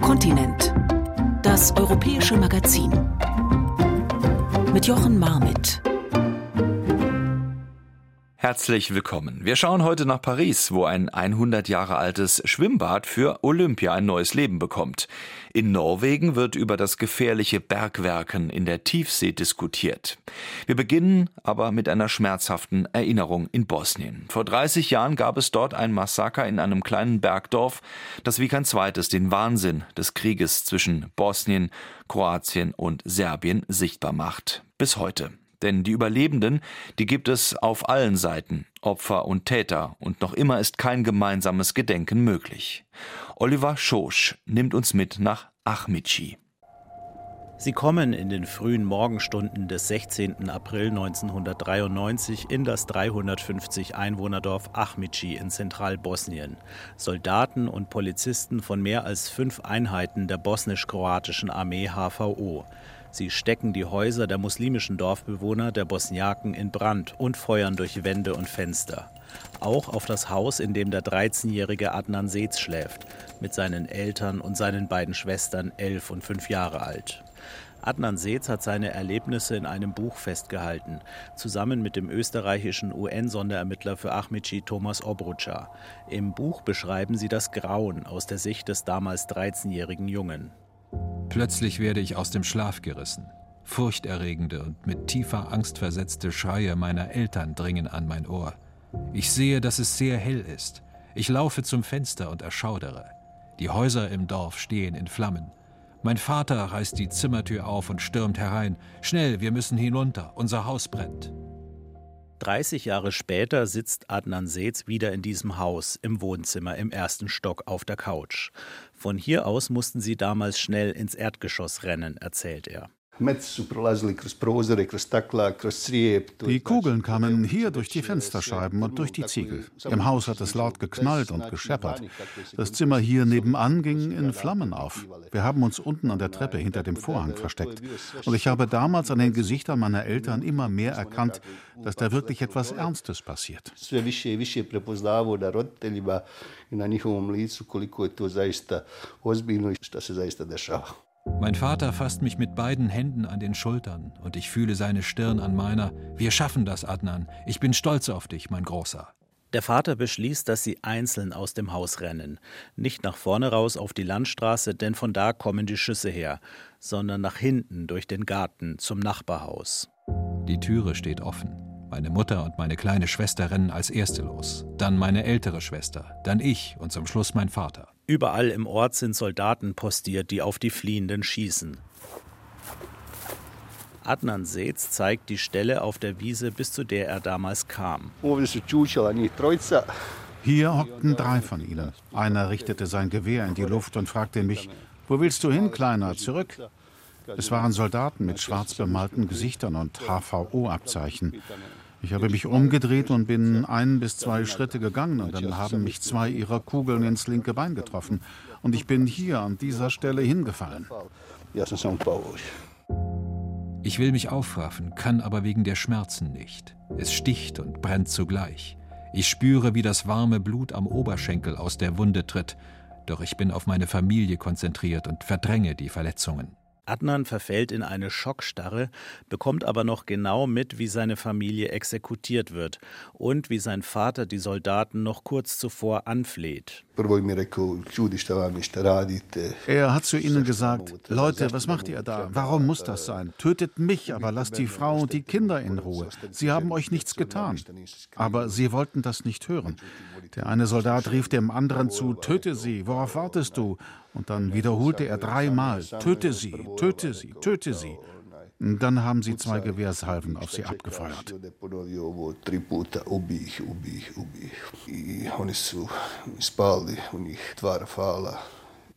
Kontinent. Das europäische Magazin. Mit Jochen Marmit. Herzlich willkommen. Wir schauen heute nach Paris, wo ein 100 Jahre altes Schwimmbad für Olympia ein neues Leben bekommt. In Norwegen wird über das gefährliche Bergwerken in der Tiefsee diskutiert. Wir beginnen aber mit einer schmerzhaften Erinnerung in Bosnien. Vor 30 Jahren gab es dort ein Massaker in einem kleinen Bergdorf, das wie kein zweites den Wahnsinn des Krieges zwischen Bosnien, Kroatien und Serbien sichtbar macht. Bis heute. Denn die Überlebenden, die gibt es auf allen Seiten, Opfer und Täter, und noch immer ist kein gemeinsames Gedenken möglich. Oliver Schosch nimmt uns mit nach Achmici. Sie kommen in den frühen Morgenstunden des 16. April 1993 in das 350 Einwohnerdorf Achmici in Zentralbosnien. Soldaten und Polizisten von mehr als fünf Einheiten der bosnisch-kroatischen Armee HVO. Sie stecken die Häuser der muslimischen Dorfbewohner der Bosniaken in Brand und feuern durch Wände und Fenster. Auch auf das Haus, in dem der 13-jährige Adnan Seetz schläft, mit seinen Eltern und seinen beiden Schwestern, elf und fünf Jahre alt. Adnan Seetz hat seine Erlebnisse in einem Buch festgehalten, zusammen mit dem österreichischen UN-Sonderermittler für Ahmici Thomas Obrucha. Im Buch beschreiben sie das Grauen aus der Sicht des damals 13-jährigen Jungen. Plötzlich werde ich aus dem Schlaf gerissen. Furchterregende und mit tiefer Angst versetzte Schreie meiner Eltern dringen an mein Ohr. Ich sehe, dass es sehr hell ist. Ich laufe zum Fenster und erschaudere. Die Häuser im Dorf stehen in Flammen. Mein Vater reißt die Zimmertür auf und stürmt herein. Schnell, wir müssen hinunter, unser Haus brennt. 30 Jahre später sitzt Adnan Seetz wieder in diesem Haus im Wohnzimmer im ersten Stock auf der Couch. Von hier aus mussten sie damals schnell ins Erdgeschoss rennen, erzählt er. Die Kugeln kamen hier durch die Fensterscheiben und durch die Ziegel. Im Haus hat es laut geknallt und gescheppert. Das Zimmer hier nebenan ging in Flammen auf. Wir haben uns unten an der Treppe hinter dem Vorhang versteckt. Und ich habe damals an den Gesichtern meiner Eltern immer mehr erkannt, dass da wirklich etwas Ernstes passiert. na njihovom licu koliko je to zaista ozbiljno i šta se zaista dešava. Mein Vater fasst mich mit beiden Händen an den Schultern und ich fühle seine Stirn an meiner. Wir schaffen das, Adnan. Ich bin stolz auf dich, mein Großer. Der Vater beschließt, dass sie einzeln aus dem Haus rennen. Nicht nach vorne raus auf die Landstraße, denn von da kommen die Schüsse her, sondern nach hinten durch den Garten zum Nachbarhaus. Die Türe steht offen. Meine Mutter und meine kleine Schwester rennen als erste los, dann meine ältere Schwester, dann ich und zum Schluss mein Vater. Überall im Ort sind Soldaten postiert, die auf die Fliehenden schießen. Adnan Seetz zeigt die Stelle auf der Wiese, bis zu der er damals kam. Hier hockten drei von ihnen. Einer richtete sein Gewehr in die Luft und fragte mich, wo willst du hin, Kleiner, zurück? Es waren Soldaten mit schwarz bemalten Gesichtern und HVO-Abzeichen. Ich habe mich umgedreht und bin ein bis zwei Schritte gegangen und dann haben mich zwei ihrer Kugeln ins linke Bein getroffen. Und ich bin hier an dieser Stelle hingefallen. Ich will mich aufraffen, kann aber wegen der Schmerzen nicht. Es sticht und brennt zugleich. Ich spüre, wie das warme Blut am Oberschenkel aus der Wunde tritt, doch ich bin auf meine Familie konzentriert und verdränge die Verletzungen. Adnan verfällt in eine Schockstarre, bekommt aber noch genau mit, wie seine Familie exekutiert wird und wie sein Vater die Soldaten noch kurz zuvor anfleht. Er hat zu ihnen gesagt, Leute, was macht ihr da? Warum muss das sein? Tötet mich, aber lasst die Frau und die Kinder in Ruhe. Sie haben euch nichts getan. Aber sie wollten das nicht hören. Der eine Soldat rief dem anderen zu, töte sie, worauf wartest du? Und dann wiederholte er dreimal, töte sie, töte sie, töte sie. Dann haben sie zwei Gewehrsalven auf sie abgefeuert.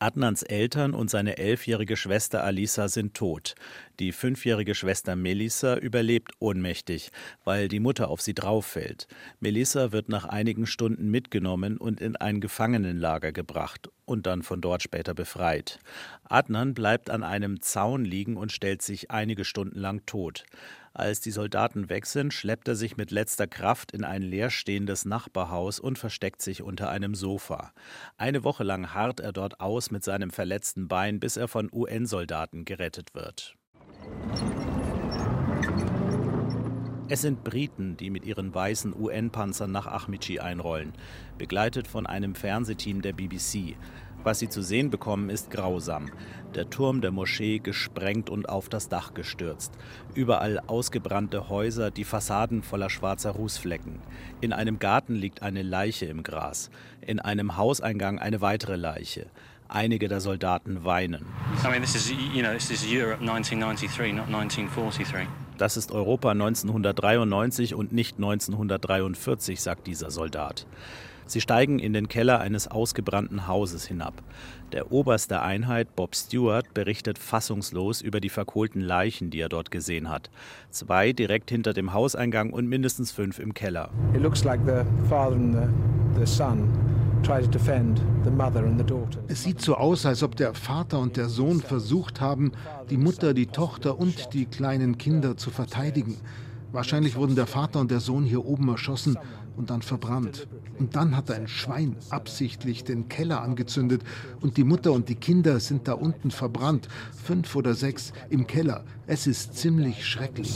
Adnans Eltern und seine elfjährige Schwester Alisa sind tot. Die fünfjährige Schwester Melissa überlebt ohnmächtig, weil die Mutter auf sie drauffällt. Melissa wird nach einigen Stunden mitgenommen und in ein Gefangenenlager gebracht und dann von dort später befreit. Adnan bleibt an einem Zaun liegen und stellt sich einige Stunden lang tot. Als die Soldaten weg sind, schleppt er sich mit letzter Kraft in ein leerstehendes Nachbarhaus und versteckt sich unter einem Sofa. Eine Woche lang harrt er dort aus mit seinem verletzten Bein, bis er von UN-Soldaten gerettet wird. Es sind Briten, die mit ihren weißen UN-Panzern nach Ahmici einrollen, begleitet von einem Fernsehteam der BBC. Was sie zu sehen bekommen, ist grausam. Der Turm der Moschee gesprengt und auf das Dach gestürzt. Überall ausgebrannte Häuser, die Fassaden voller schwarzer Rußflecken. In einem Garten liegt eine Leiche im Gras. In einem Hauseingang eine weitere Leiche. Einige der Soldaten weinen. Das ist Europa 1993 und nicht 1943, sagt dieser Soldat. Sie steigen in den Keller eines ausgebrannten Hauses hinab. Der Oberst der Einheit, Bob Stewart, berichtet fassungslos über die verkohlten Leichen, die er dort gesehen hat. Zwei direkt hinter dem Hauseingang und mindestens fünf im Keller. It looks like the father and the, the son es sieht so aus, als ob der Vater und der Sohn versucht haben, die Mutter, die Tochter und die kleinen Kinder zu verteidigen. Wahrscheinlich wurden der Vater und der Sohn hier oben erschossen und dann verbrannt. Und dann hat ein Schwein absichtlich den Keller angezündet und die Mutter und die Kinder sind da unten verbrannt. Fünf oder sechs im Keller. Es ist ziemlich schrecklich.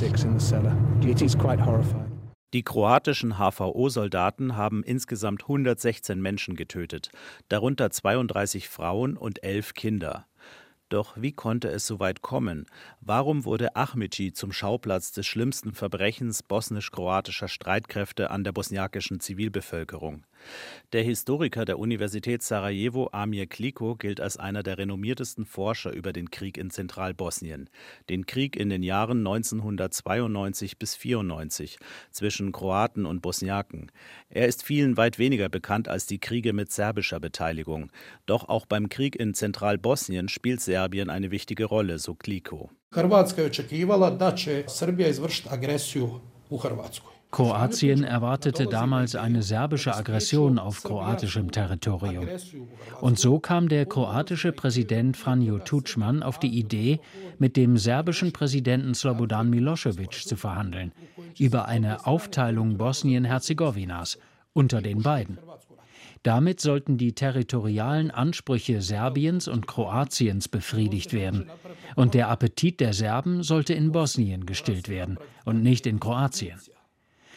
Die kroatischen HVO-Soldaten haben insgesamt 116 Menschen getötet, darunter 32 Frauen und elf Kinder. Doch wie konnte es so weit kommen? Warum wurde Ahmici zum Schauplatz des schlimmsten Verbrechens bosnisch-kroatischer Streitkräfte an der bosniakischen Zivilbevölkerung? Der Historiker der Universität Sarajevo, Amir Kliko, gilt als einer der renommiertesten Forscher über den Krieg in Zentralbosnien. Den Krieg in den Jahren 1992 bis 94 zwischen Kroaten und Bosniaken. Er ist vielen weit weniger bekannt als die Kriege mit serbischer Beteiligung. Doch auch beim Krieg in Zentralbosnien spielt Serbien eine wichtige Rolle, so Kliko. Hrvatska je očekivala da će Srbija izvršiti agresiju u Hrvatskoj. Kroatien erwartete damals eine serbische Aggression auf kroatischem Territorium. Und so kam der kroatische Präsident Franjo Tuđman auf die Idee, mit dem serbischen Präsidenten Slobodan Milosevic zu verhandeln über eine Aufteilung Bosnien-Herzegowinas unter den beiden. Damit sollten die territorialen Ansprüche Serbiens und Kroatiens befriedigt werden. Und der Appetit der Serben sollte in Bosnien gestillt werden und nicht in Kroatien.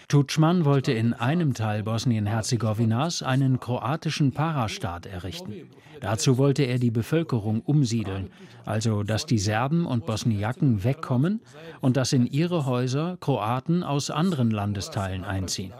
Tutschmann wollte in einem Teil Bosnien-Herzegowinas einen kroatischen Parastaat errichten. Dazu wollte er die Bevölkerung umsiedeln, also dass die Serben und Bosniaken wegkommen und dass in ihre Häuser Kroaten aus anderen Landesteilen einziehen.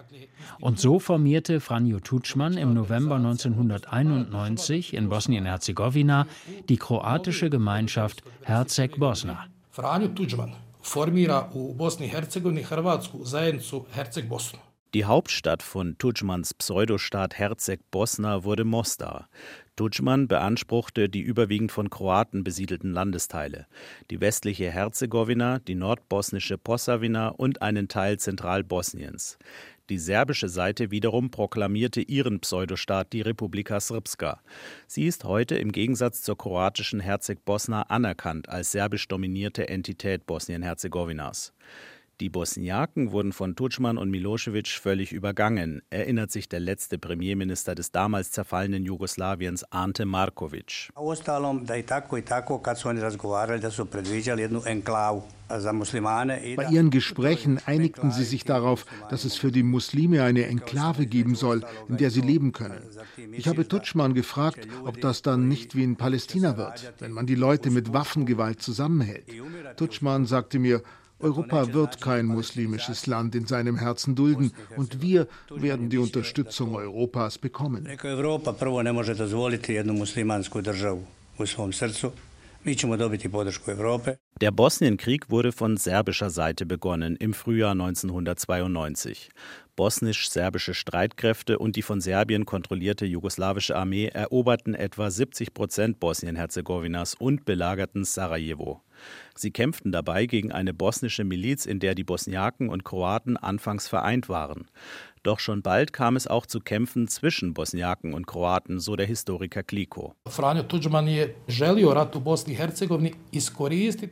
Und so formierte Franjo Tutschmann im November 1991 in Bosnien-Herzegowina die kroatische Gemeinschaft Herzeg-Bosna. Franjo Tudžman formira u Bosni i Hercegovini Hrvatsku zajednicu Herceg-Bosnu. Die Hauptstadt von Tudjmans Pseudostaat Herzeg-Bosna wurde Mostar. Tudjman beanspruchte die überwiegend von Kroaten besiedelten Landesteile, die westliche Herzegowina, die nordbosnische Posavina und einen Teil Zentralbosniens. Die serbische Seite wiederum proklamierte ihren Pseudostaat die Republika Srpska. Sie ist heute im Gegensatz zur kroatischen Herzeg Bosna anerkannt als serbisch dominierte Entität Bosnien-Herzegowinas. Die Bosniaken wurden von Tudjman und Milosevic völlig übergangen, erinnert sich der letzte Premierminister des damals zerfallenen Jugoslawiens Ante Markovic. Bei ihren Gesprächen einigten sie sich darauf, dass es für die Muslime eine Enklave geben soll, in der sie leben können. Ich habe Tutschmann gefragt, ob das dann nicht wie in Palästina wird, wenn man die Leute mit Waffengewalt zusammenhält. Tutschmann sagte mir, Europa wird kein muslimisches Land in seinem Herzen dulden und wir werden die Unterstützung Europas bekommen. Der Bosnienkrieg wurde von serbischer Seite begonnen im Frühjahr 1992. Bosnisch-serbische Streitkräfte und die von Serbien kontrollierte jugoslawische Armee eroberten etwa 70 Prozent Bosnien-Herzegowinas und belagerten Sarajevo. Sie kämpften dabei gegen eine bosnische Miliz, in der die Bosniaken und Kroaten anfangs vereint waren. Doch schon bald kam es auch zu Kämpfen zwischen Bosniaken und Kroaten, so der Historiker Kliko.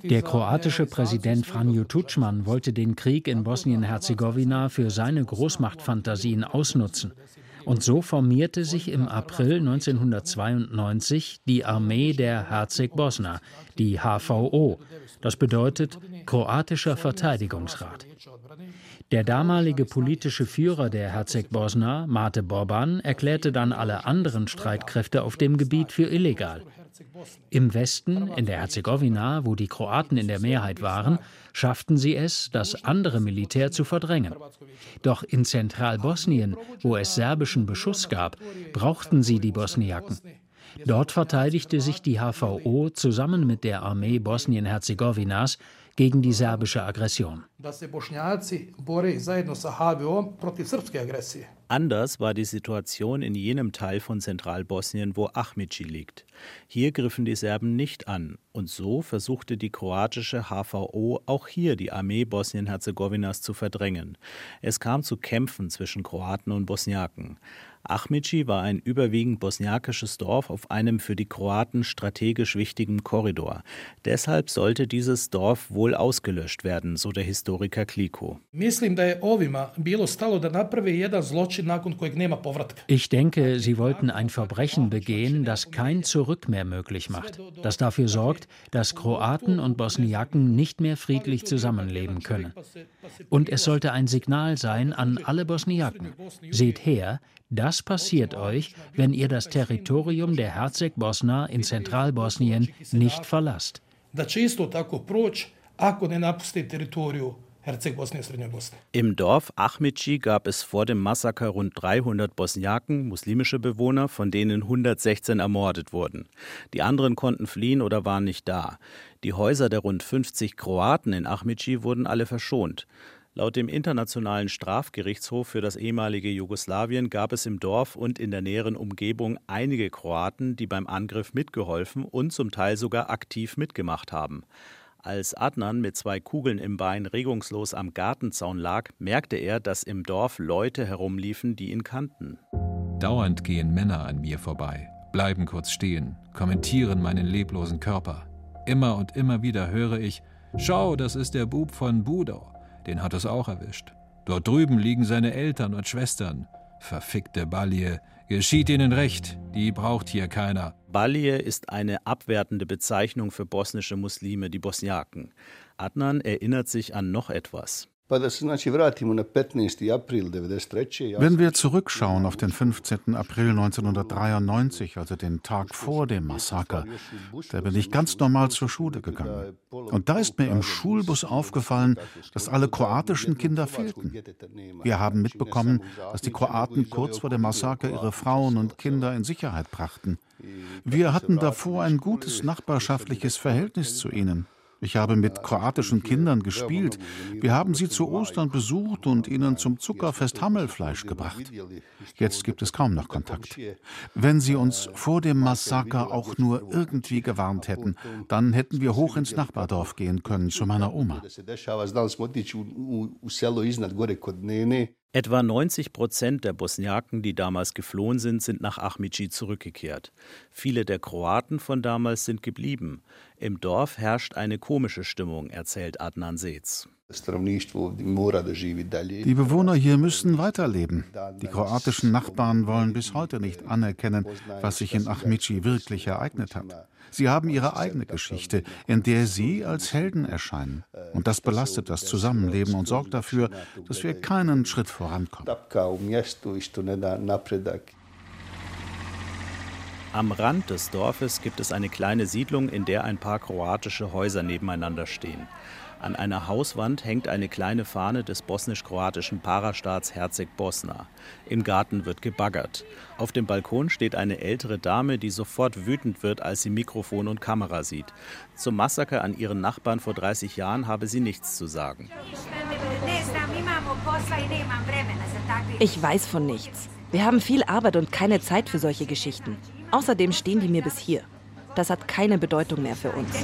Der kroatische Präsident Franjo Tudjman wollte den Krieg in Bosnien-Herzegowina für seine Großmachtfantasien ausnutzen. Und so formierte sich im April 1992 die Armee der Herzeg-Bosna, die HVO. Das bedeutet Kroatischer Verteidigungsrat. Der damalige politische Führer der Herzeg-Bosna, Mate Boban, erklärte dann alle anderen Streitkräfte auf dem Gebiet für illegal. Im Westen, in der Herzegowina, wo die Kroaten in der Mehrheit waren, schafften sie es, das andere Militär zu verdrängen. Doch in Zentralbosnien, wo es serbischen Beschuss gab, brauchten sie die Bosniaken. Dort verteidigte sich die HVO zusammen mit der Armee Bosnien-Herzegowinas gegen die serbische Aggression. Anders war die Situation in jenem Teil von Zentralbosnien, wo Ahmici liegt. Hier griffen die Serben nicht an, und so versuchte die kroatische HVO auch hier die Armee Bosnien-Herzegowinas zu verdrängen. Es kam zu Kämpfen zwischen Kroaten und Bosniaken. Ahmici war ein überwiegend bosniakisches Dorf auf einem für die Kroaten strategisch wichtigen Korridor. Deshalb sollte dieses Dorf wohl ausgelöscht werden, so der Historiker Kliko. Ich denke, sie wollten ein Verbrechen begehen, das kein Zurück mehr möglich macht, das dafür sorgt, dass Kroaten und Bosniaken nicht mehr friedlich zusammenleben können. Und es sollte ein Signal sein an alle Bosniaken. Seht her, das passiert euch, wenn ihr das Territorium der Herzeg Bosna in Zentralbosnien nicht verlasst. Im Dorf Ahmici gab es vor dem Massaker rund 300 Bosniaken, muslimische Bewohner, von denen 116 ermordet wurden. Die anderen konnten fliehen oder waren nicht da. Die Häuser der rund 50 Kroaten in Ahmici wurden alle verschont. Laut dem Internationalen Strafgerichtshof für das ehemalige Jugoslawien gab es im Dorf und in der näheren Umgebung einige Kroaten, die beim Angriff mitgeholfen und zum Teil sogar aktiv mitgemacht haben. Als Adnan mit zwei Kugeln im Bein regungslos am Gartenzaun lag, merkte er, dass im Dorf Leute herumliefen, die ihn kannten. Dauernd gehen Männer an mir vorbei, bleiben kurz stehen, kommentieren meinen leblosen Körper. Immer und immer wieder höre ich: Schau, das ist der Bub von Budo. Den hat es auch erwischt. Dort drüben liegen seine Eltern und Schwestern. Verfickte Balje. Geschieht ihnen recht. Die braucht hier keiner. Balje ist eine abwertende Bezeichnung für bosnische Muslime, die Bosniaken. Adnan erinnert sich an noch etwas. Wenn wir zurückschauen auf den 15. April 1993, also den Tag vor dem Massaker, da bin ich ganz normal zur Schule gegangen. Und da ist mir im Schulbus aufgefallen, dass alle kroatischen Kinder fehlten. Wir haben mitbekommen, dass die Kroaten kurz vor dem Massaker ihre Frauen und Kinder in Sicherheit brachten. Wir hatten davor ein gutes nachbarschaftliches Verhältnis zu ihnen. Ich habe mit kroatischen Kindern gespielt. Wir haben sie zu Ostern besucht und ihnen zum Zuckerfest Hammelfleisch gebracht. Jetzt gibt es kaum noch Kontakt. Wenn sie uns vor dem Massaker auch nur irgendwie gewarnt hätten, dann hätten wir hoch ins Nachbardorf gehen können zu meiner Oma. Etwa 90 Prozent der Bosniaken, die damals geflohen sind, sind nach Ahmici zurückgekehrt. Viele der Kroaten von damals sind geblieben. Im Dorf herrscht eine komische Stimmung, erzählt Adnan Seetz. Die Bewohner hier müssen weiterleben. Die kroatischen Nachbarn wollen bis heute nicht anerkennen, was sich in Ahmici wirklich ereignet hat. Sie haben ihre eigene Geschichte, in der sie als Helden erscheinen. Und das belastet das Zusammenleben und sorgt dafür, dass wir keinen Schritt vorankommen. Am Rand des Dorfes gibt es eine kleine Siedlung, in der ein paar kroatische Häuser nebeneinander stehen. An einer Hauswand hängt eine kleine Fahne des bosnisch-kroatischen Parastaats Herzeg Bosna. Im Garten wird gebaggert. Auf dem Balkon steht eine ältere Dame, die sofort wütend wird, als sie Mikrofon und Kamera sieht. Zum Massaker an ihren Nachbarn vor 30 Jahren habe sie nichts zu sagen. Ich weiß von nichts. Wir haben viel Arbeit und keine Zeit für solche Geschichten. Außerdem stehen die mir bis hier. Das hat keine Bedeutung mehr für uns.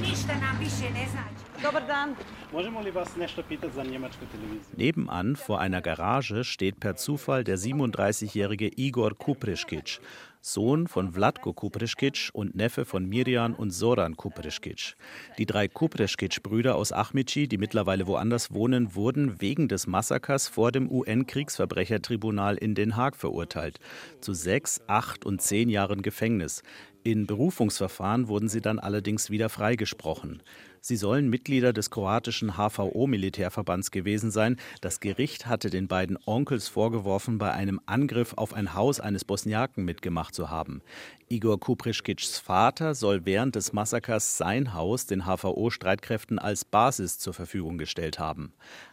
Nebenan vor einer Garage steht per Zufall der 37-jährige Igor Kuprischkic, Sohn von Vlatko Kuprischkic und Neffe von Mirjan und Soran Kuprischkic. Die drei Kuprischkic-Brüder aus Achmici, die mittlerweile woanders wohnen, wurden wegen des Massakers vor dem UN-Kriegsverbrechertribunal in Den Haag verurteilt. Zu sechs, acht und zehn Jahren Gefängnis. In Berufungsverfahren wurden sie dann allerdings wieder freigesprochen. Sie sollen Mitglieder des kroatischen HVO-Militärverbands gewesen sein. Das Gericht hatte den beiden Onkels vorgeworfen, bei einem Angriff auf ein Haus eines Bosniaken mitgemacht zu haben. Igor Kuprischkics Vater soll während des Massakers sein Haus den HVO-Streitkräften als Basis zur Verfügung gestellt haben.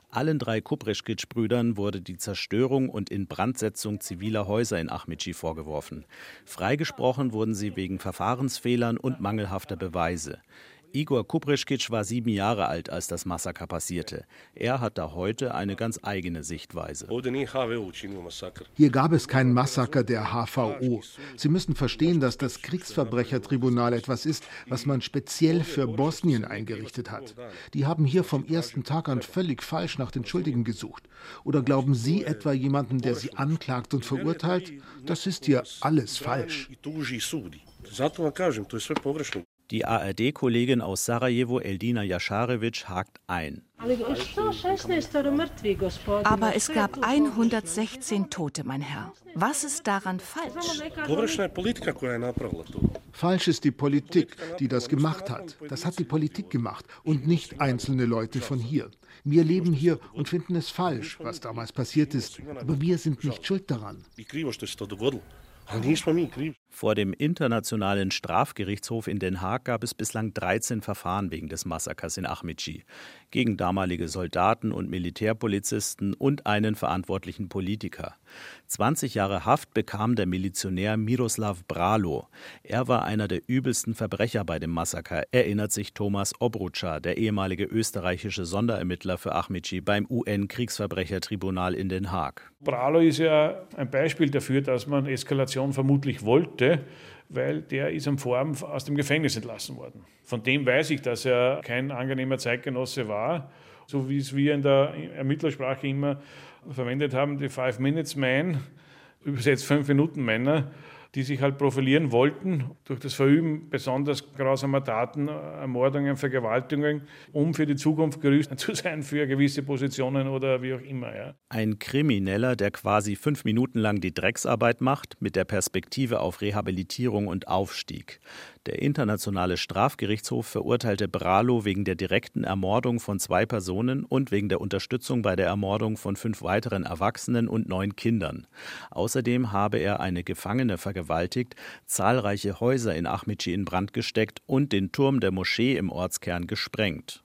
Allen drei Kuprischkic-Brüdern wurde die Zerstörung und Inbrandsetzung ziviler Häuser in Achmici vorgeworfen. Freigesprochen wurden sie wegen Verfahrensfehlern und mangelhafter Beweise. Igor Kuprischkic war sieben Jahre alt, als das Massaker passierte. Er hat da heute eine ganz eigene Sichtweise. Hier gab es kein Massaker der HVO. Sie müssen verstehen, dass das Kriegsverbrechertribunal etwas ist, was man speziell für Bosnien eingerichtet hat. Die haben hier vom ersten Tag an völlig falsch nach den Schuldigen gesucht. Oder glauben Sie etwa jemanden, der Sie anklagt und verurteilt? Das ist hier alles falsch. Die ARD-Kollegin aus Sarajevo, Eldina Jascharevic, hakt ein. Aber es gab 116 Tote, mein Herr. Was ist daran falsch? Falsch ist die Politik, die das gemacht hat. Das hat die Politik gemacht und nicht einzelne Leute von hier. Wir leben hier und finden es falsch, was damals passiert ist. Aber wir sind nicht schuld daran. Vor dem Internationalen Strafgerichtshof in Den Haag gab es bislang 13 Verfahren wegen des Massakers in Ahmici gegen damalige Soldaten und Militärpolizisten und einen verantwortlichen Politiker. 20 Jahre Haft bekam der Milizionär Miroslav Bralo. Er war einer der übelsten Verbrecher bei dem Massaker, erinnert sich Thomas Obrucha, der ehemalige österreichische Sonderermittler für Ahmici beim UN-Kriegsverbrechertribunal in Den Haag. Bralo ist ja ein Beispiel dafür, dass man Eskalation vermutlich wollte weil der ist am Vorabend aus dem Gefängnis entlassen worden. Von dem weiß ich, dass er kein angenehmer Zeitgenosse war, so wie es wir in der Ermittlersprache immer verwendet haben, die Five-Minutes-Man, übersetzt Fünf-Minuten-Männer die sich halt profilieren wollten durch das Verüben besonders grausamer Taten, Ermordungen, Vergewaltigungen, um für die Zukunft gerüstet zu sein für gewisse Positionen oder wie auch immer. Ja. Ein Krimineller, der quasi fünf Minuten lang die Drecksarbeit macht, mit der Perspektive auf Rehabilitierung und Aufstieg. Der Internationale Strafgerichtshof verurteilte Bralo wegen der direkten Ermordung von zwei Personen und wegen der Unterstützung bei der Ermordung von fünf weiteren Erwachsenen und neun Kindern. Außerdem habe er eine Gefangene vergewaltigt, zahlreiche Häuser in Ahmici in Brand gesteckt und den Turm der Moschee im Ortskern gesprengt.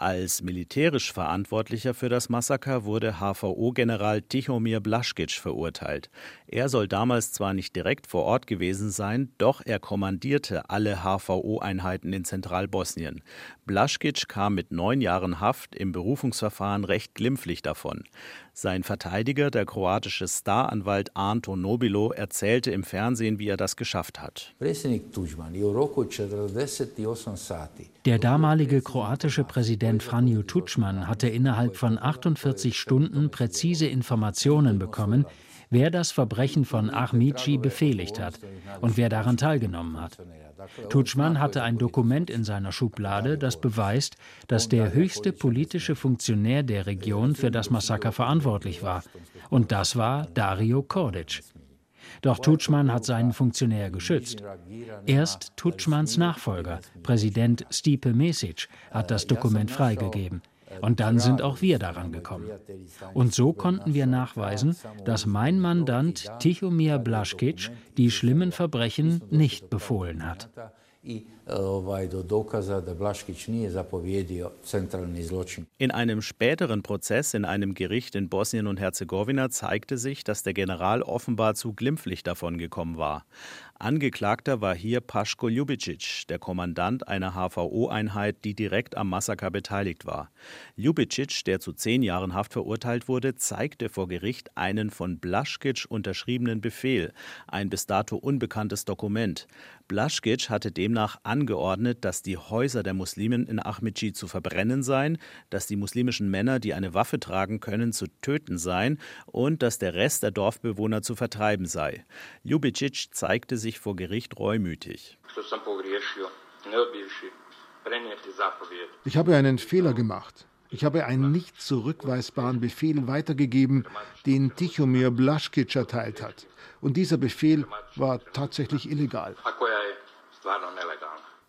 Als militärisch Verantwortlicher für das Massaker wurde HVO-General Tichomir Blaschkic verurteilt. Er soll damals zwar nicht direkt vor Ort gewesen sein, doch er kommandierte alle HVO-Einheiten in Zentralbosnien. Blaschkic kam mit neun Jahren Haft im Berufungsverfahren recht glimpflich davon. Sein Verteidiger, der kroatische Staranwalt Anto Nobilo, erzählte im Fernsehen, wie er das geschafft hat. Der damalige kroatische Präsident Franjo Tudjman hatte innerhalb von 48 Stunden präzise Informationen bekommen, wer das Verbrechen von Ahmici befehligt hat und wer daran teilgenommen hat. Tutschmann hatte ein Dokument in seiner Schublade, das beweist, dass der höchste politische Funktionär der Region für das Massaker verantwortlich war. Und das war Dario Kordic. Doch Tutschmann hat seinen Funktionär geschützt. Erst Tutschmanns Nachfolger, Präsident Stipe Mesic, hat das Dokument freigegeben. Und dann sind auch wir daran gekommen. Und so konnten wir nachweisen, dass mein Mandant Tichomir Blaschkic die schlimmen Verbrechen nicht befohlen hat. In einem späteren Prozess in einem Gericht in Bosnien und Herzegowina zeigte sich, dass der General offenbar zu glimpflich davon gekommen war. Angeklagter war hier Paschko Ljubicic, der Kommandant einer HVO-Einheit, die direkt am Massaker beteiligt war. Ljubicic, der zu zehn Jahren Haft verurteilt wurde, zeigte vor Gericht einen von Blaschkic unterschriebenen Befehl, ein bis dato unbekanntes Dokument. Blaschkic hatte demnach angeordnet, dass die Häuser der Muslimen in Ahmedci zu verbrennen seien, dass die muslimischen Männer, die eine Waffe tragen können, zu töten seien und dass der Rest der Dorfbewohner zu vertreiben sei. Ljubicic zeigte sich vor Gericht reumütig. Ich habe einen Fehler gemacht. Ich habe einen nicht zurückweisbaren Befehl weitergegeben, den Tichomir Blaschkic erteilt hat. Und dieser Befehl war tatsächlich illegal.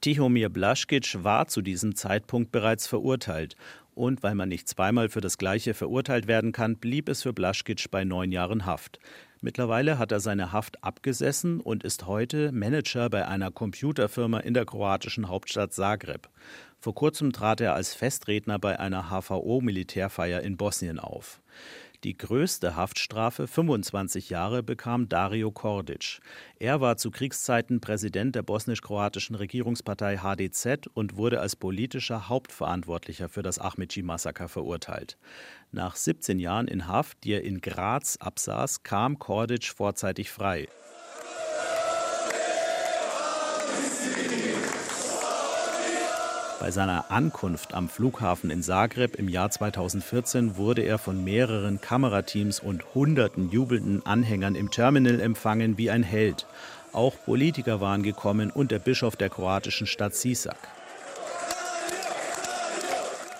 Tichomir Blaschkic war zu diesem Zeitpunkt bereits verurteilt. Und weil man nicht zweimal für das Gleiche verurteilt werden kann, blieb es für Blaschkic bei neun Jahren Haft. Mittlerweile hat er seine Haft abgesessen und ist heute Manager bei einer Computerfirma in der kroatischen Hauptstadt Zagreb. Vor kurzem trat er als Festredner bei einer HVO-Militärfeier in Bosnien auf. Die größte Haftstrafe, 25 Jahre, bekam Dario Kordic. Er war zu Kriegszeiten Präsident der bosnisch-kroatischen Regierungspartei HDZ und wurde als politischer Hauptverantwortlicher für das Ahmedci-Massaker verurteilt. Nach 17 Jahren in Haft, die er in Graz absaß, kam Kordic vorzeitig frei. Bei seiner Ankunft am Flughafen in Zagreb im Jahr 2014 wurde er von mehreren Kamerateams und hunderten jubelnden Anhängern im Terminal empfangen wie ein Held. Auch Politiker waren gekommen und der Bischof der kroatischen Stadt Sisak.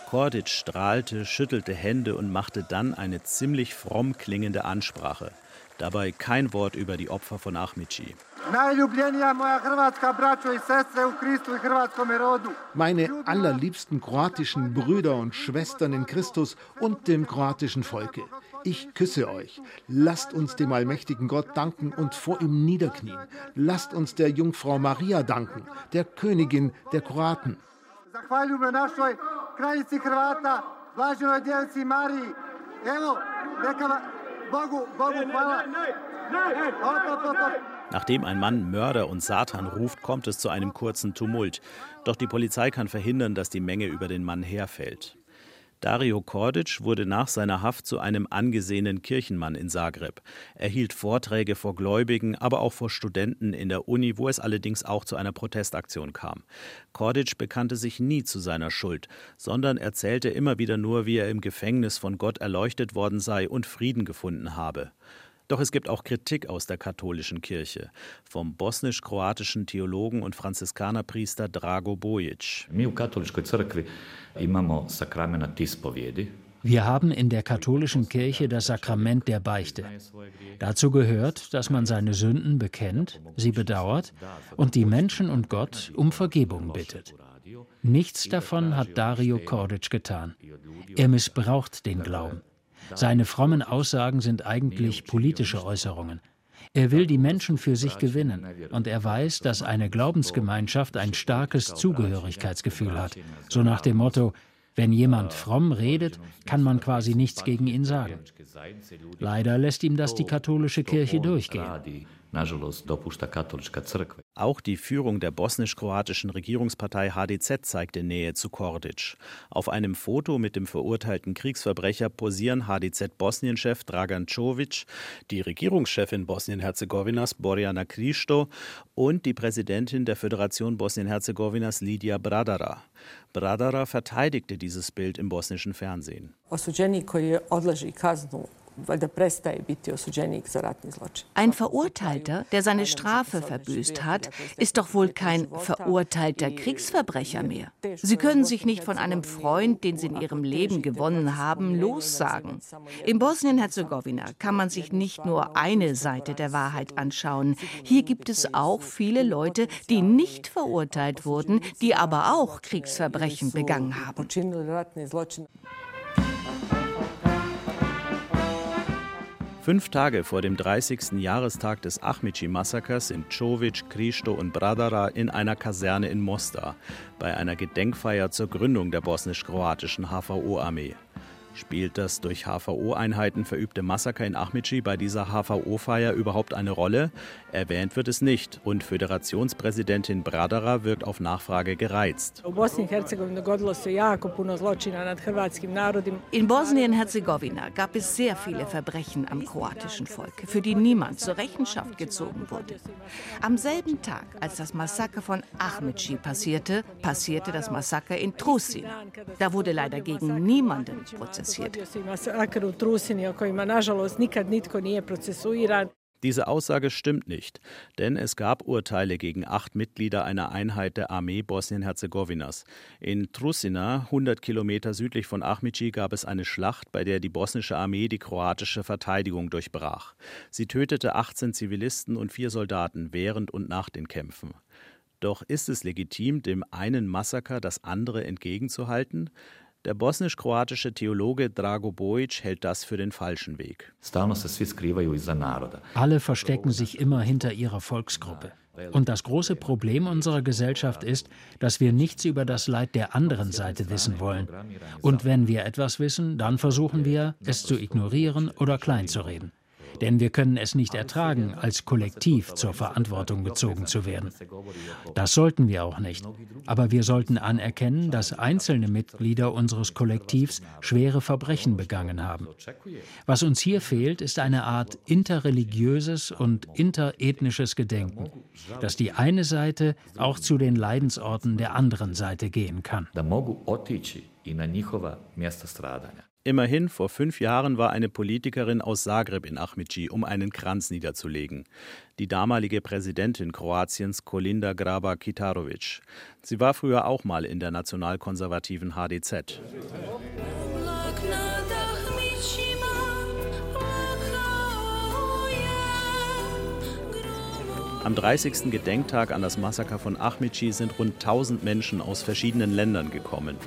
Kordic strahlte, schüttelte Hände und machte dann eine ziemlich fromm klingende Ansprache. Dabei kein Wort über die Opfer von Ahmici. Meine allerliebsten kroatischen Brüder und Schwestern in Christus und dem kroatischen Volke. Ich küsse euch. Lasst uns dem allmächtigen Gott danken und vor ihm niederknien. Lasst uns der Jungfrau Maria danken, der Königin der Kroaten. Bogu, Bogu, hvala. Nachdem ein Mann Mörder und Satan ruft, kommt es zu einem kurzen Tumult. Doch die Polizei kann verhindern, dass die Menge über den Mann herfällt. Dario Kordic wurde nach seiner Haft zu einem angesehenen Kirchenmann in Zagreb. Er hielt Vorträge vor Gläubigen, aber auch vor Studenten in der Uni, wo es allerdings auch zu einer Protestaktion kam. Kordic bekannte sich nie zu seiner Schuld, sondern erzählte immer wieder nur, wie er im Gefängnis von Gott erleuchtet worden sei und Frieden gefunden habe. Doch es gibt auch Kritik aus der katholischen Kirche, vom bosnisch-kroatischen Theologen und Franziskanerpriester Drago Bojic. Wir haben in der katholischen Kirche das Sakrament der Beichte. Dazu gehört, dass man seine Sünden bekennt, sie bedauert und die Menschen und Gott um Vergebung bittet. Nichts davon hat Dario Kordic getan. Er missbraucht den Glauben. Seine frommen Aussagen sind eigentlich politische Äußerungen. Er will die Menschen für sich gewinnen und er weiß, dass eine Glaubensgemeinschaft ein starkes Zugehörigkeitsgefühl hat. So nach dem Motto, wenn jemand fromm redet, kann man quasi nichts gegen ihn sagen. Leider lässt ihm das die katholische Kirche durchgehen. Auch die Führung der bosnisch-kroatischen Regierungspartei HDZ zeigte Nähe zu Kordic. Auf einem Foto mit dem verurteilten Kriegsverbrecher posieren HDZ-Bosnien-Chef Dragan Čović, die Regierungschefin Bosnien-Herzegowinas Borjana Kristo und die Präsidentin der Föderation Bosnien-Herzegowinas Lidija Bradara. Bradara verteidigte dieses Bild im bosnischen Fernsehen. Ein Verurteilter, der seine Strafe verbüßt hat, ist doch wohl kein verurteilter Kriegsverbrecher mehr. Sie können sich nicht von einem Freund, den Sie in Ihrem Leben gewonnen haben, lossagen. In Bosnien-Herzegowina kann man sich nicht nur eine Seite der Wahrheit anschauen. Hier gibt es auch viele Leute, die nicht verurteilt wurden, die aber auch Kriegsverbrechen begangen haben. Fünf Tage vor dem 30. Jahrestag des Ahmici-Massakers sind Čović, Kristo und Bradara in einer Kaserne in Mostar bei einer Gedenkfeier zur Gründung der bosnisch-kroatischen HVO-Armee. Spielt das durch HVO-Einheiten verübte Massaker in Ahmici bei dieser HVO-Feier überhaupt eine Rolle? Erwähnt wird es nicht und Föderationspräsidentin Bradara wirkt auf Nachfrage gereizt. In Bosnien-Herzegowina gab es sehr viele Verbrechen am kroatischen Volk, für die niemand zur Rechenschaft gezogen wurde. Am selben Tag, als das Massaker von Ahmici passierte, passierte das Massaker in Trusina. Da wurde leider gegen niemanden prozessiert passiert. Diese Aussage stimmt nicht, denn es gab Urteile gegen acht Mitglieder einer Einheit der Armee Bosnien-Herzegowinas. In Trusina, 100 Kilometer südlich von Ahmici, gab es eine Schlacht, bei der die bosnische Armee die kroatische Verteidigung durchbrach. Sie tötete 18 Zivilisten und vier Soldaten während und nach den Kämpfen. Doch ist es legitim, dem einen Massaker das andere entgegenzuhalten? Der bosnisch-kroatische Theologe Drago Bojic hält das für den falschen Weg. Alle verstecken sich immer hinter ihrer Volksgruppe. Und das große Problem unserer Gesellschaft ist, dass wir nichts über das Leid der anderen Seite wissen wollen. Und wenn wir etwas wissen, dann versuchen wir, es zu ignorieren oder kleinzureden. Denn wir können es nicht ertragen, als Kollektiv zur Verantwortung gezogen zu werden. Das sollten wir auch nicht. Aber wir sollten anerkennen, dass einzelne Mitglieder unseres Kollektivs schwere Verbrechen begangen haben. Was uns hier fehlt, ist eine Art interreligiöses und interethnisches Gedenken, dass die eine Seite auch zu den Leidensorten der anderen Seite gehen kann. Immerhin, vor fünf Jahren war eine Politikerin aus Zagreb in Ahmici, um einen Kranz niederzulegen. Die damalige Präsidentin Kroatiens, Kolinda Grabar-Kitarovic. Sie war früher auch mal in der nationalkonservativen HDZ. Am 30. Gedenktag an das Massaker von Ahmici sind rund 1000 Menschen aus verschiedenen Ländern gekommen.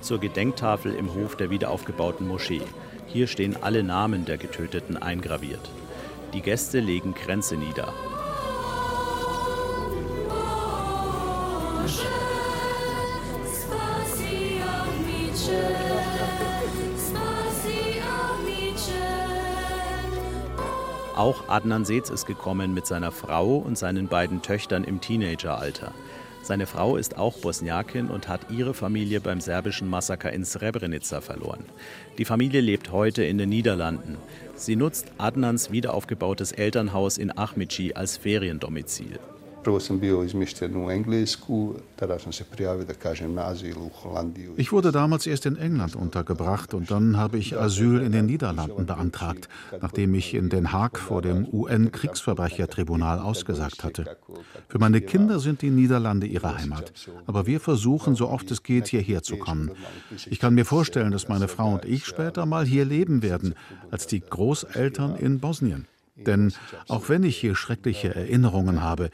Zur Gedenktafel im Hof der wiederaufgebauten Moschee. Hier stehen alle Namen der Getöteten eingraviert. Die Gäste legen Kränze nieder. Auch Adnan Seetz ist gekommen mit seiner Frau und seinen beiden Töchtern im Teenageralter. Seine Frau ist auch Bosniakin und hat ihre Familie beim serbischen Massaker in Srebrenica verloren. Die Familie lebt heute in den Niederlanden. Sie nutzt Adnans wiederaufgebautes Elternhaus in Ahmici als Feriendomizil. Ich wurde damals erst in England untergebracht und dann habe ich Asyl in den Niederlanden beantragt, nachdem ich in Den Haag vor dem UN-Kriegsverbrechertribunal ausgesagt hatte. Für meine Kinder sind die Niederlande ihre Heimat, aber wir versuchen, so oft es geht, hierher zu kommen. Ich kann mir vorstellen, dass meine Frau und ich später mal hier leben werden, als die Großeltern in Bosnien. Denn auch wenn ich hier schreckliche Erinnerungen habe,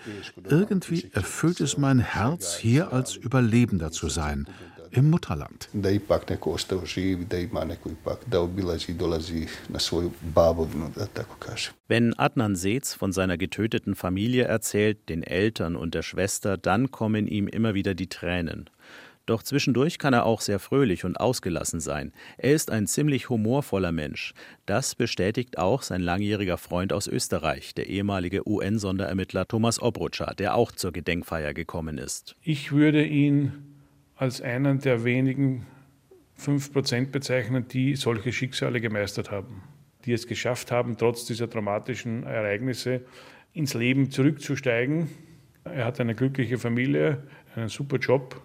irgendwie erfüllt es mein Herz, hier als Überlebender zu sein, im Mutterland. Wenn Adnan Seetz von seiner getöteten Familie erzählt, den Eltern und der Schwester, dann kommen ihm immer wieder die Tränen. Doch zwischendurch kann er auch sehr fröhlich und ausgelassen sein. Er ist ein ziemlich humorvoller Mensch. Das bestätigt auch sein langjähriger Freund aus Österreich, der ehemalige UN-Sonderermittler Thomas Obrutscher, der auch zur Gedenkfeier gekommen ist. Ich würde ihn als einen der wenigen 5% bezeichnen, die solche Schicksale gemeistert haben, die es geschafft haben, trotz dieser dramatischen Ereignisse ins Leben zurückzusteigen. Er hat eine glückliche Familie, einen super Job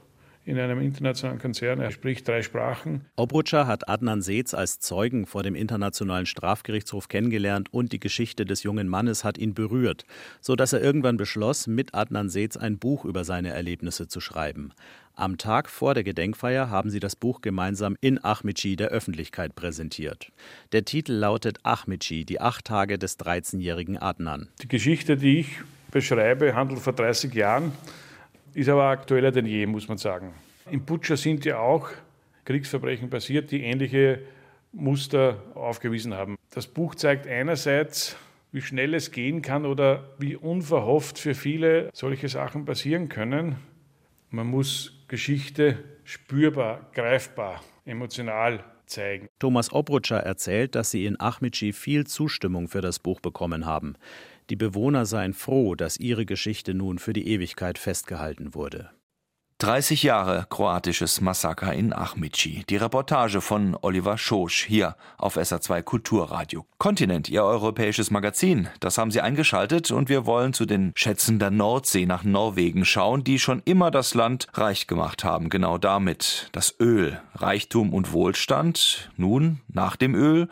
in einem internationalen Konzern. Er spricht drei Sprachen. Obrutscher hat Adnan Seetz als Zeugen vor dem Internationalen Strafgerichtshof kennengelernt und die Geschichte des jungen Mannes hat ihn berührt, sodass er irgendwann beschloss, mit Adnan Seetz ein Buch über seine Erlebnisse zu schreiben. Am Tag vor der Gedenkfeier haben sie das Buch gemeinsam in Ahmici der Öffentlichkeit präsentiert. Der Titel lautet Ahmici, die acht Tage des 13-jährigen Adnan. Die Geschichte, die ich beschreibe, handelt vor 30 Jahren ist aber aktueller denn je, muss man sagen. In Butscha sind ja auch Kriegsverbrechen passiert, die ähnliche Muster aufgewiesen haben. Das Buch zeigt einerseits, wie schnell es gehen kann oder wie unverhofft für viele solche Sachen passieren können. Man muss Geschichte spürbar, greifbar, emotional zeigen. Thomas Obrutscher erzählt, dass sie in Achmici viel Zustimmung für das Buch bekommen haben. Die Bewohner seien froh, dass ihre Geschichte nun für die Ewigkeit festgehalten wurde. 30 Jahre kroatisches Massaker in Achmici. Die Reportage von Oliver Schosch hier auf SA2 Kulturradio. Kontinent, Ihr europäisches Magazin. Das haben Sie eingeschaltet und wir wollen zu den Schätzen der Nordsee nach Norwegen schauen, die schon immer das Land reich gemacht haben. Genau damit. Das Öl, Reichtum und Wohlstand. Nun, nach dem Öl,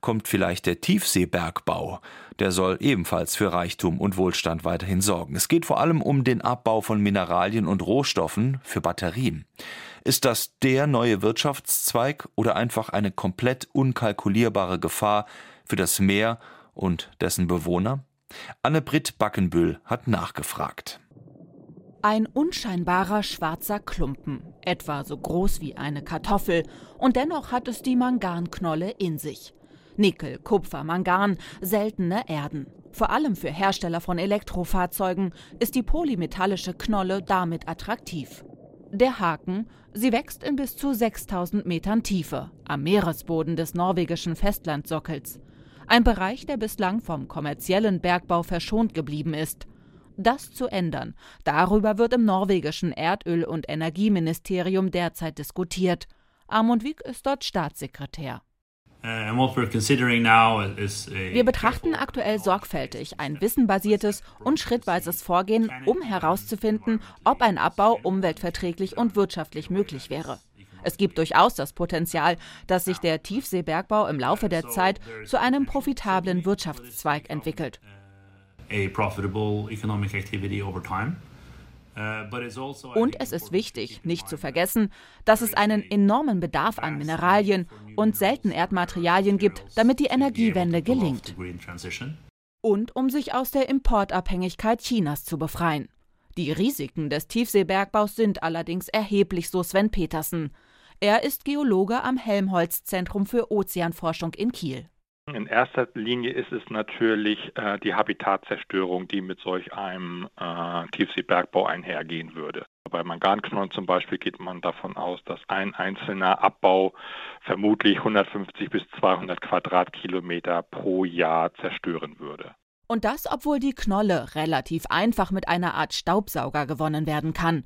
kommt vielleicht der Tiefseebergbau der soll ebenfalls für Reichtum und Wohlstand weiterhin sorgen. Es geht vor allem um den Abbau von Mineralien und Rohstoffen für Batterien. Ist das der neue Wirtschaftszweig oder einfach eine komplett unkalkulierbare Gefahr für das Meer und dessen Bewohner? Anne-Britt Backenbühl hat nachgefragt. Ein unscheinbarer schwarzer Klumpen, etwa so groß wie eine Kartoffel, und dennoch hat es die Manganknolle in sich. Nickel, Kupfer, Mangan, seltene Erden. Vor allem für Hersteller von Elektrofahrzeugen ist die polymetallische Knolle damit attraktiv. Der Haken, sie wächst in bis zu 6000 Metern Tiefe am Meeresboden des norwegischen Festlandsockels. Ein Bereich, der bislang vom kommerziellen Bergbau verschont geblieben ist. Das zu ändern, darüber wird im norwegischen Erdöl- und Energieministerium derzeit diskutiert. Amund Wieck ist dort Staatssekretär. Uh, Wir betrachten aktuell sorgfältig ein wissenbasiertes und schrittweises Vorgehen, um herauszufinden, ob ein Abbau umweltverträglich und wirtschaftlich möglich wäre. Es gibt durchaus das Potenzial, dass sich der Tiefseebergbau im Laufe der Zeit zu einem profitablen Wirtschaftszweig entwickelt. A profitable economic activity over time. Und es ist wichtig, nicht zu vergessen, dass es einen enormen Bedarf an Mineralien und seltenen Erdmaterialien gibt, damit die Energiewende gelingt. Und um sich aus der Importabhängigkeit Chinas zu befreien. Die Risiken des Tiefseebergbaus sind allerdings erheblich, so Sven Petersen. Er ist Geologe am Helmholtz-Zentrum für Ozeanforschung in Kiel. In erster Linie ist es natürlich äh, die Habitatzerstörung, die mit solch einem äh, Tiefseebergbau einhergehen würde. Bei Manganknollen zum Beispiel geht man davon aus, dass ein einzelner Abbau vermutlich 150 bis 200 Quadratkilometer pro Jahr zerstören würde. Und das, obwohl die Knolle relativ einfach mit einer Art Staubsauger gewonnen werden kann.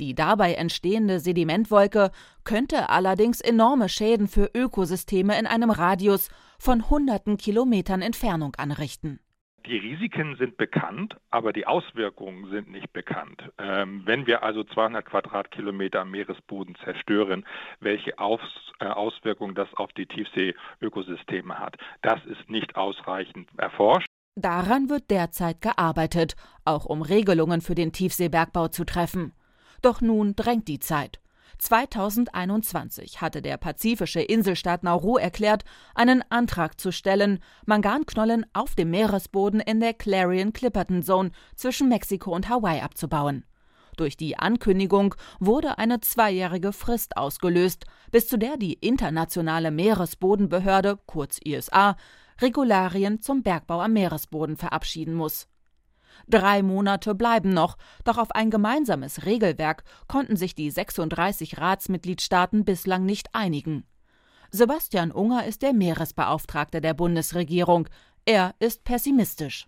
Die dabei entstehende Sedimentwolke könnte allerdings enorme Schäden für Ökosysteme in einem Radius von hunderten Kilometern Entfernung anrichten. Die Risiken sind bekannt, aber die Auswirkungen sind nicht bekannt. Ähm, wenn wir also 200 Quadratkilometer Meeresboden zerstören, welche Aus, äh, Auswirkungen das auf die Tiefseeökosysteme hat, das ist nicht ausreichend erforscht. Daran wird derzeit gearbeitet, auch um Regelungen für den Tiefseebergbau zu treffen. Doch nun drängt die Zeit. 2021 hatte der pazifische Inselstaat Nauru erklärt, einen Antrag zu stellen, Manganknollen auf dem Meeresboden in der Clarion-Clipperton Zone zwischen Mexiko und Hawaii abzubauen. Durch die Ankündigung wurde eine zweijährige Frist ausgelöst, bis zu der die Internationale Meeresbodenbehörde, kurz ISA, Regularien zum Bergbau am Meeresboden verabschieden muss. Drei Monate bleiben noch, doch auf ein gemeinsames Regelwerk konnten sich die 36 Ratsmitgliedstaaten bislang nicht einigen. Sebastian Unger ist der Meeresbeauftragte der Bundesregierung. Er ist pessimistisch.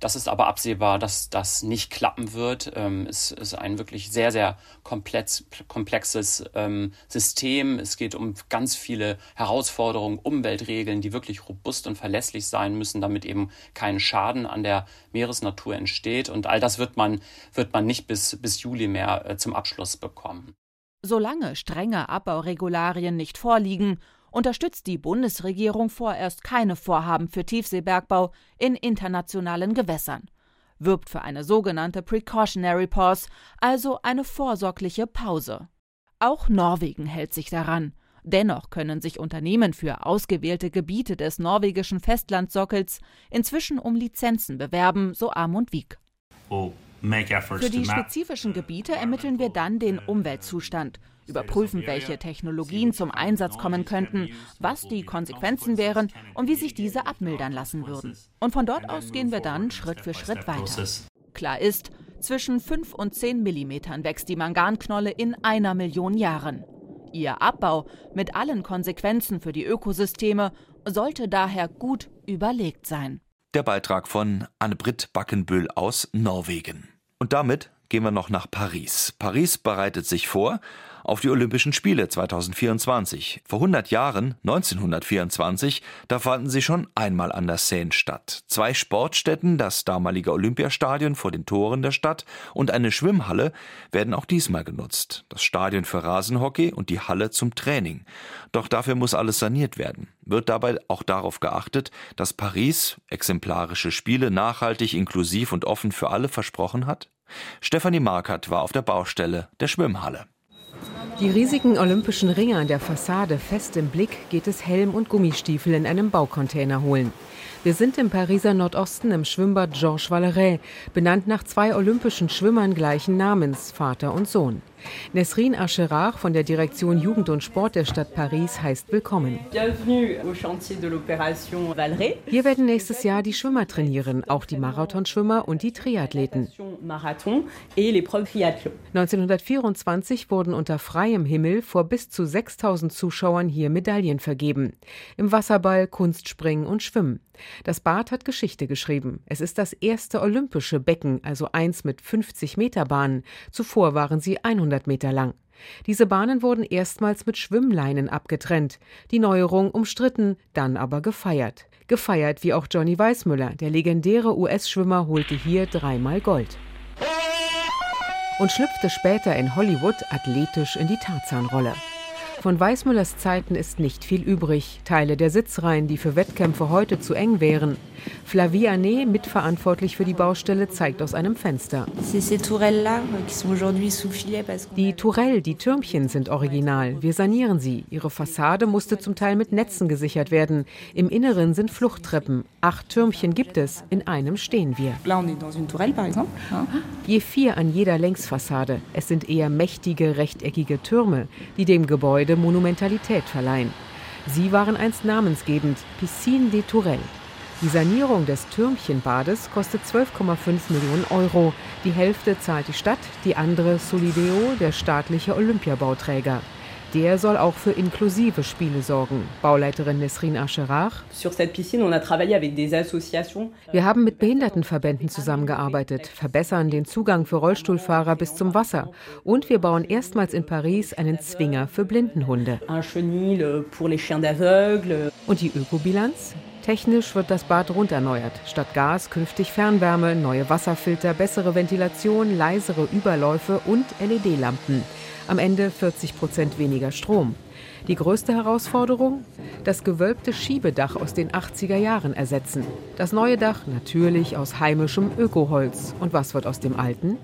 Das ist aber absehbar, dass das nicht klappen wird. Ähm, es ist ein wirklich sehr, sehr komplex, komplexes ähm, System. Es geht um ganz viele Herausforderungen, Umweltregeln, die wirklich robust und verlässlich sein müssen, damit eben kein Schaden an der Meeresnatur entsteht. Und all das wird man, wird man nicht bis, bis Juli mehr äh, zum Abschluss bekommen. Solange strenge Abbauregularien nicht vorliegen unterstützt die Bundesregierung vorerst keine Vorhaben für Tiefseebergbau in internationalen Gewässern, wirbt für eine sogenannte Precautionary Pause, also eine vorsorgliche Pause. Auch Norwegen hält sich daran. Dennoch können sich Unternehmen für ausgewählte Gebiete des norwegischen Festlandsockels inzwischen um Lizenzen bewerben, so Amund Wiek. Für die spezifischen Gebiete ermitteln wir dann den Umweltzustand, überprüfen, welche Technologien zum Einsatz kommen könnten, was die Konsequenzen wären und wie sich diese abmildern lassen würden. Und von dort aus gehen wir dann Schritt für Schritt weiter. Klar ist, zwischen 5 und 10 Millimetern wächst die Manganknolle in einer Million Jahren. Ihr Abbau mit allen Konsequenzen für die Ökosysteme sollte daher gut überlegt sein. Der Beitrag von Anne-Britt Backenbüll aus Norwegen. Und damit gehen wir noch nach Paris. Paris bereitet sich vor auf die Olympischen Spiele 2024. Vor 100 Jahren, 1924, da fanden sie schon einmal an der Seine statt. Zwei Sportstätten, das damalige Olympiastadion vor den Toren der Stadt und eine Schwimmhalle werden auch diesmal genutzt. Das Stadion für Rasenhockey und die Halle zum Training. Doch dafür muss alles saniert werden. Wird dabei auch darauf geachtet, dass Paris exemplarische Spiele nachhaltig, inklusiv und offen für alle versprochen hat? Stefanie Markert war auf der Baustelle der Schwimmhalle. Die riesigen olympischen Ringe an der Fassade fest im Blick geht es Helm und Gummistiefel in einem Baucontainer holen. Wir sind im Pariser Nordosten im Schwimmbad Georges Valeret, benannt nach zwei olympischen Schwimmern gleichen Namens, Vater und Sohn. Nesrin Acherach von der Direktion Jugend und Sport der Stadt Paris heißt willkommen. Hier werden nächstes Jahr die Schwimmer trainieren, auch die Marathonschwimmer und die Triathleten. 1924 wurden unter freiem Himmel vor bis zu 6000 Zuschauern hier Medaillen vergeben. Im Wasserball, Kunstspringen und Schwimmen. Das Bad hat Geschichte geschrieben. Es ist das erste olympische Becken, also eins mit 50 Meter Bahnen. Zuvor waren sie 100 100 Meter lang. Diese Bahnen wurden erstmals mit Schwimmleinen abgetrennt. Die Neuerung umstritten, dann aber gefeiert. Gefeiert wie auch Johnny Weissmüller, der legendäre US-Schwimmer holte hier dreimal Gold. Und schlüpfte später in Hollywood athletisch in die Tarzanrolle. Von Weißmüllers Zeiten ist nicht viel übrig. Teile der Sitzreihen, die für Wettkämpfe heute zu eng wären. Flavie Anet, mitverantwortlich für die Baustelle, zeigt aus einem Fenster. Die Tourelles, die Türmchen sind original. Wir sanieren sie. Ihre Fassade musste zum Teil mit Netzen gesichert werden. Im Inneren sind Fluchttreppen. Acht Türmchen gibt es. In einem stehen wir. Je vier an jeder Längsfassade. Es sind eher mächtige, rechteckige Türme, die dem Gebäude Gebäude Monumentalität verleihen. Sie waren einst namensgebend, Piscine des Tourelles. Die Sanierung des Türmchenbades kostet 12,5 Millionen Euro. Die Hälfte zahlt die Stadt, die andere Solideo, der staatliche Olympiabauträger. Der soll auch für inklusive Spiele sorgen. Bauleiterin Nesrin Acherach. Wir haben mit Behindertenverbänden zusammengearbeitet, verbessern den Zugang für Rollstuhlfahrer bis zum Wasser. Und wir bauen erstmals in Paris einen Zwinger für Blindenhunde. Und die Ökobilanz? Technisch wird das Bad rund erneuert. Statt Gas künftig Fernwärme, neue Wasserfilter, bessere Ventilation, leisere Überläufe und LED-Lampen. Am Ende 40 Prozent weniger Strom. Die größte Herausforderung? Das gewölbte Schiebedach aus den 80er Jahren ersetzen. Das neue Dach natürlich aus heimischem Ökoholz. Und was wird aus dem alten?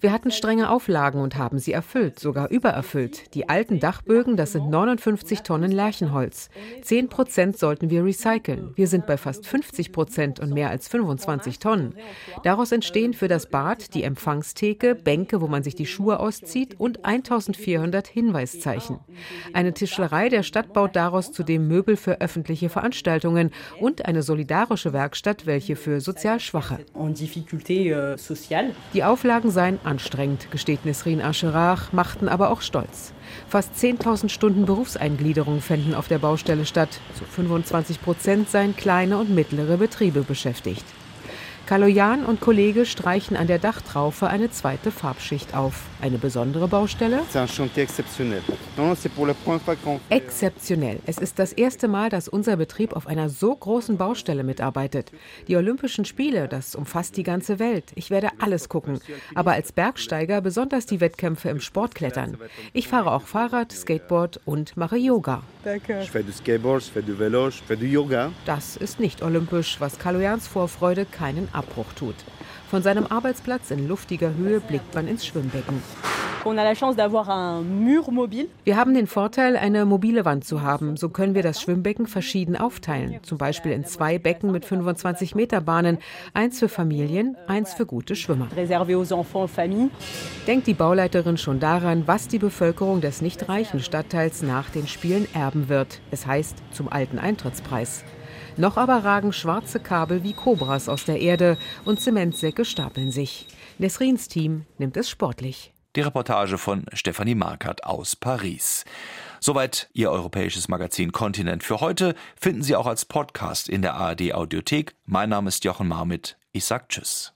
Wir hatten strenge Auflagen und haben sie erfüllt, sogar übererfüllt. Die alten Dachbögen, das sind 59 Tonnen Lärchenholz. 10 Prozent sollten wir recyceln. Wir sind bei fast 50 Prozent und mehr als 25 Tonnen. Daraus entstehen für das Bad die Empfangstheke, Bänke, wo man sich die Schuhe auszieht und 1400 Hinweise Hinweiszeichen. Eine Tischlerei der Stadt baut daraus zudem Möbel für öffentliche Veranstaltungen und eine solidarische Werkstatt, welche für sozial Schwache. Die Auflagen seien anstrengend, gesteht Nesrin Ascherach, machten aber auch stolz. Fast 10.000 Stunden Berufseingliederung fänden auf der Baustelle statt. Zu 25 Prozent seien kleine und mittlere Betriebe beschäftigt. Kaloyan und Kollege streichen an der Dachtraufe eine zweite Farbschicht auf. Eine besondere Baustelle? Exzeptionell. Es ist das erste Mal, dass unser Betrieb auf einer so großen Baustelle mitarbeitet. Die Olympischen Spiele, das umfasst die ganze Welt. Ich werde alles gucken. Aber als Bergsteiger besonders die Wettkämpfe im Sportklettern. Ich fahre auch Fahrrad, Skateboard und mache Yoga. Das ist nicht olympisch, was Kaloyans Vorfreude keinen Abbruch tut. Von seinem Arbeitsplatz in luftiger Höhe blickt man ins Schwimmbecken. Wir haben den Vorteil, eine mobile Wand zu haben. So können wir das Schwimmbecken verschieden aufteilen. Zum Beispiel in zwei Becken mit 25 Meter Bahnen. Eins für Familien, eins für gute Schwimmer. Denkt die Bauleiterin schon daran, was die Bevölkerung des nicht reichen Stadtteils nach den Spielen erben wird. Es heißt zum alten Eintrittspreis. Noch aber ragen schwarze Kabel wie Kobras aus der Erde und Zementsäcke stapeln sich. Nesrins Team nimmt es sportlich. Die Reportage von Stefanie Markert aus Paris. Soweit Ihr europäisches Magazin Kontinent für heute. Finden Sie auch als Podcast in der ARD Audiothek. Mein Name ist Jochen Marmit. Ich sag Tschüss.